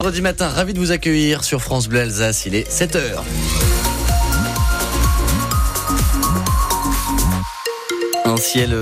Vendredi matin, ravi de vous accueillir sur France Bleu Alsace, il est 7h. Un ciel euh,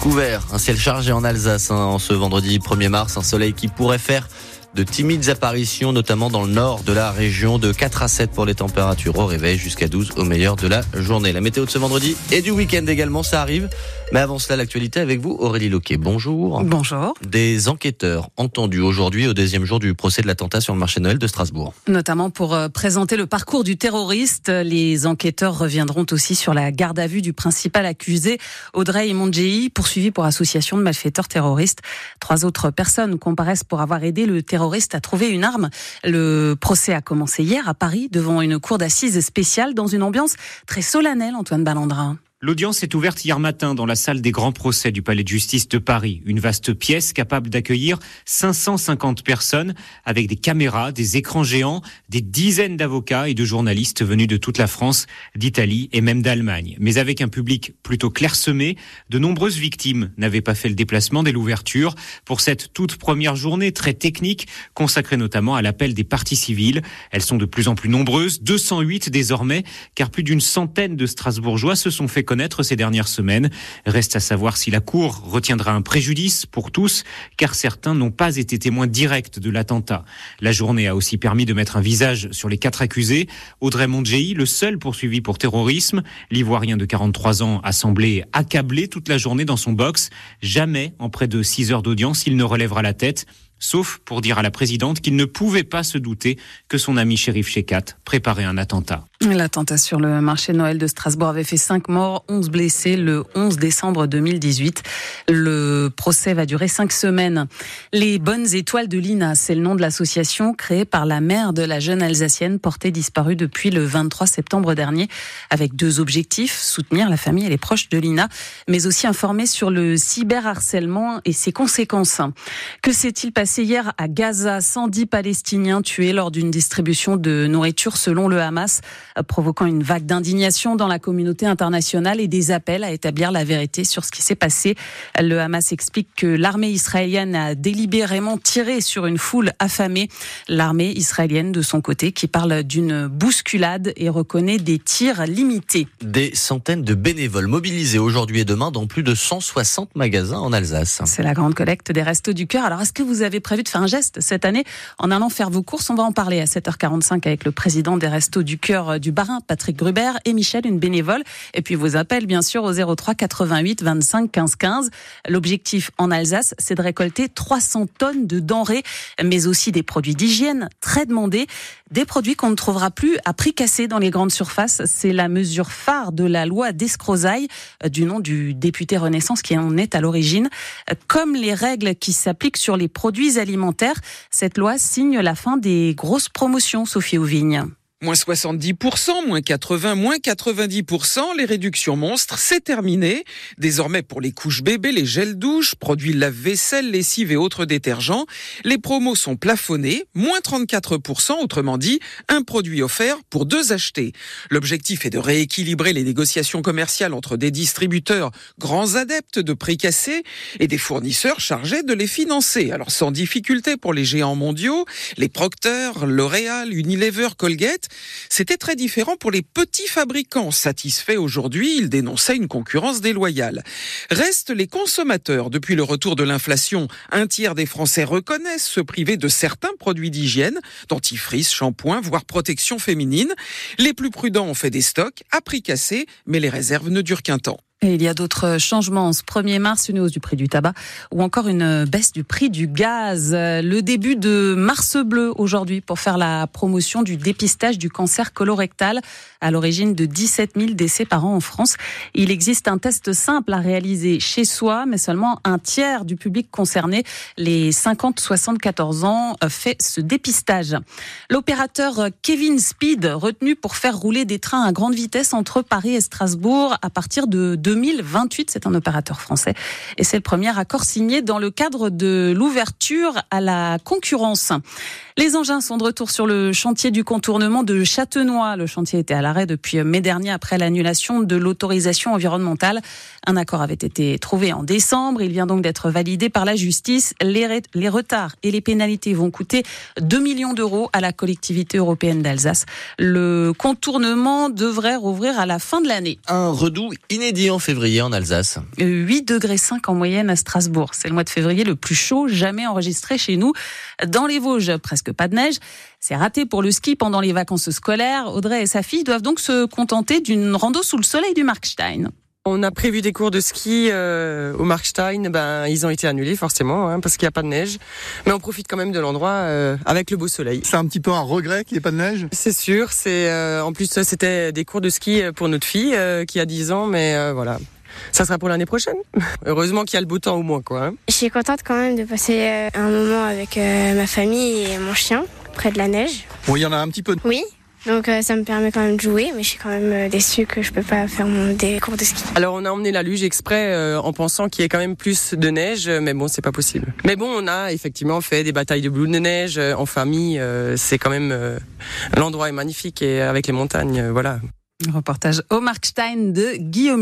couvert, un ciel chargé en Alsace hein, en ce vendredi 1er mars, un soleil qui pourrait faire de timides apparitions, notamment dans le nord de la région, de 4 à 7 pour les températures au réveil, jusqu'à 12 au meilleur de la journée. La météo de ce vendredi et du week-end également, ça arrive. Mais avant cela, l'actualité avec vous, Aurélie Loquet. Bonjour. Bonjour. Des enquêteurs entendus aujourd'hui au deuxième jour du procès de l'attentat sur le marché Noël de Strasbourg. Notamment pour euh, présenter le parcours du terroriste, les enquêteurs reviendront aussi sur la garde à vue du principal accusé, Audrey Mondjei, poursuivi pour association de malfaiteurs terroristes. Trois autres personnes comparaissent pour avoir aidé le terroriste à trouver une arme. Le procès a commencé hier à Paris devant une cour d'assises spéciale dans une ambiance très solennelle, Antoine Ballandrin. L'audience est ouverte hier matin dans la salle des grands procès du Palais de justice de Paris. Une vaste pièce capable d'accueillir 550 personnes avec des caméras, des écrans géants, des dizaines d'avocats et de journalistes venus de toute la France, d'Italie et même d'Allemagne. Mais avec un public plutôt clairsemé, de nombreuses victimes n'avaient pas fait le déplacement dès l'ouverture pour cette toute première journée très technique consacrée notamment à l'appel des parties civiles. Elles sont de plus en plus nombreuses, 208 désormais, car plus d'une centaine de Strasbourgeois se sont fait connaître ces dernières semaines. Reste à savoir si la Cour retiendra un préjudice pour tous, car certains n'ont pas été témoins directs de l'attentat. La journée a aussi permis de mettre un visage sur les quatre accusés. Audrey Mondjei, le seul poursuivi pour terrorisme, l'ivoirien de 43 ans a semblé accablé toute la journée dans son box. Jamais, en près de 6 heures d'audience, il ne relèvera la tête sauf pour dire à la présidente qu'il ne pouvait pas se douter que son ami shérif Shekat préparait un attentat. L'attentat sur le marché Noël de Strasbourg avait fait 5 morts, 11 blessés le 11 décembre 2018. Le procès va durer 5 semaines. Les bonnes étoiles de l'INA, c'est le nom de l'association créée par la mère de la jeune Alsacienne portée disparue depuis le 23 septembre dernier avec deux objectifs, soutenir la famille et les proches de l'INA, mais aussi informer sur le cyberharcèlement et ses conséquences. Que s'est-il passé hier à Gaza 110 Palestiniens tués lors d'une distribution de nourriture selon le Hamas provoquant une vague d'indignation dans la communauté internationale et des appels à établir la vérité sur ce qui s'est passé. Le Hamas explique que l'armée israélienne a délibérément tiré sur une foule affamée. L'armée israélienne, de son côté, qui parle d'une bousculade et reconnaît des tirs limités. Des centaines de bénévoles mobilisés aujourd'hui et demain dans plus de 160 magasins en Alsace. C'est la grande collecte des Restos du Cœur. Alors, est-ce que vous avez prévu de faire un geste cette année en allant faire vos courses On va en parler à 7h45 avec le président des Restos du Cœur du Barin, Patrick Gruber, et Michel, une bénévole. Et puis vos appels, bien sûr, au 03 88 25 15 15. L'objectif en Alsace, c'est de récolter 300 tonnes de denrées, mais aussi des produits d'hygiène très demandés, des produits qu'on ne trouvera plus à prix cassé dans les grandes surfaces. C'est la mesure phare de la loi d'Escrozaille, euh, du nom du député Renaissance qui en est à l'origine. Euh, comme les règles qui s'appliquent sur les produits alimentaires, cette loi signe la fin des grosses promotions, Sophie Auvigne. Moins 70%, moins 80%, moins 90%, les réductions monstres, c'est terminé. Désormais, pour les couches bébés, les gels douches, produits lave-vaisselle, lessive et autres détergents, les promos sont plafonnés, moins 34%, autrement dit, un produit offert pour deux achetés. L'objectif est de rééquilibrer les négociations commerciales entre des distributeurs grands adeptes de prix cassés et des fournisseurs chargés de les financer. Alors, sans difficulté pour les géants mondiaux, les Procter, L'Oréal, Unilever, Colgate, c'était très différent pour les petits fabricants. Satisfaits aujourd'hui, ils dénonçaient une concurrence déloyale. Restent les consommateurs. Depuis le retour de l'inflation, un tiers des Français reconnaissent se priver de certains produits d'hygiène, dentifrice, shampoing, voire protection féminine. Les plus prudents ont fait des stocks à prix cassé, mais les réserves ne durent qu'un temps. Il y a d'autres changements. Ce 1er mars, une hausse du prix du tabac ou encore une baisse du prix du gaz. Le début de Mars bleu aujourd'hui pour faire la promotion du dépistage du cancer colorectal à l'origine de 17 000 décès par an en France. Il existe un test simple à réaliser chez soi, mais seulement un tiers du public concerné, les 50-74 ans, fait ce dépistage. L'opérateur Kevin Speed, retenu pour faire rouler des trains à grande vitesse entre Paris et Strasbourg à partir de 2028. C'est un opérateur français et c'est le premier accord signé dans le cadre de l'ouverture à la concurrence. Les engins sont de retour sur le chantier du contournement de Châtenois. Le chantier était à l'arrêt depuis mai dernier après l'annulation de l'autorisation environnementale. Un accord avait été trouvé en décembre. Il vient donc d'être validé par la justice. Les, retards et les pénalités vont coûter 2 millions d'euros à la collectivité européenne d'Alsace. Le contournement devrait rouvrir à la fin de l'année. Un redout inédit en février en Alsace. 8 degrés 5 en moyenne à Strasbourg. C'est le mois de février le plus chaud jamais enregistré chez nous. Dans les Vosges, presque pas de neige. C'est raté pour le ski pendant les vacances scolaires. Audrey et sa fille doivent donc se contenter d'une rando sous le soleil du Markstein. On a prévu des cours de ski euh, au Markstein, ben ils ont été annulés forcément hein, parce qu'il n'y a pas de neige. Mais on profite quand même de l'endroit euh, avec le beau soleil. C'est un petit peu un regret qu'il n'y ait pas de neige? C'est sûr. C'est euh, en plus c'était des cours de ski pour notre fille qui a 10 ans, mais voilà. Ça sera pour l'année prochaine. Heureusement qu'il y a le beau temps au moins quoi. Hein. Je suis contente quand même de passer un moment avec ma famille et mon chien près de la neige. Oui, il y en a un petit peu. Oui, donc euh, ça me permet quand même de jouer, mais je suis quand même euh, déçue que je peux pas faire mon, des cours de ski. Alors on a emmené la luge exprès euh, en pensant qu'il y ait quand même plus de neige, mais bon c'est pas possible. Mais bon on a effectivement fait des batailles de blouses de neige en famille. c'est quand même l'endroit est magnifique et avec les montagnes, voilà. Reportage au Markstein de Guillaume.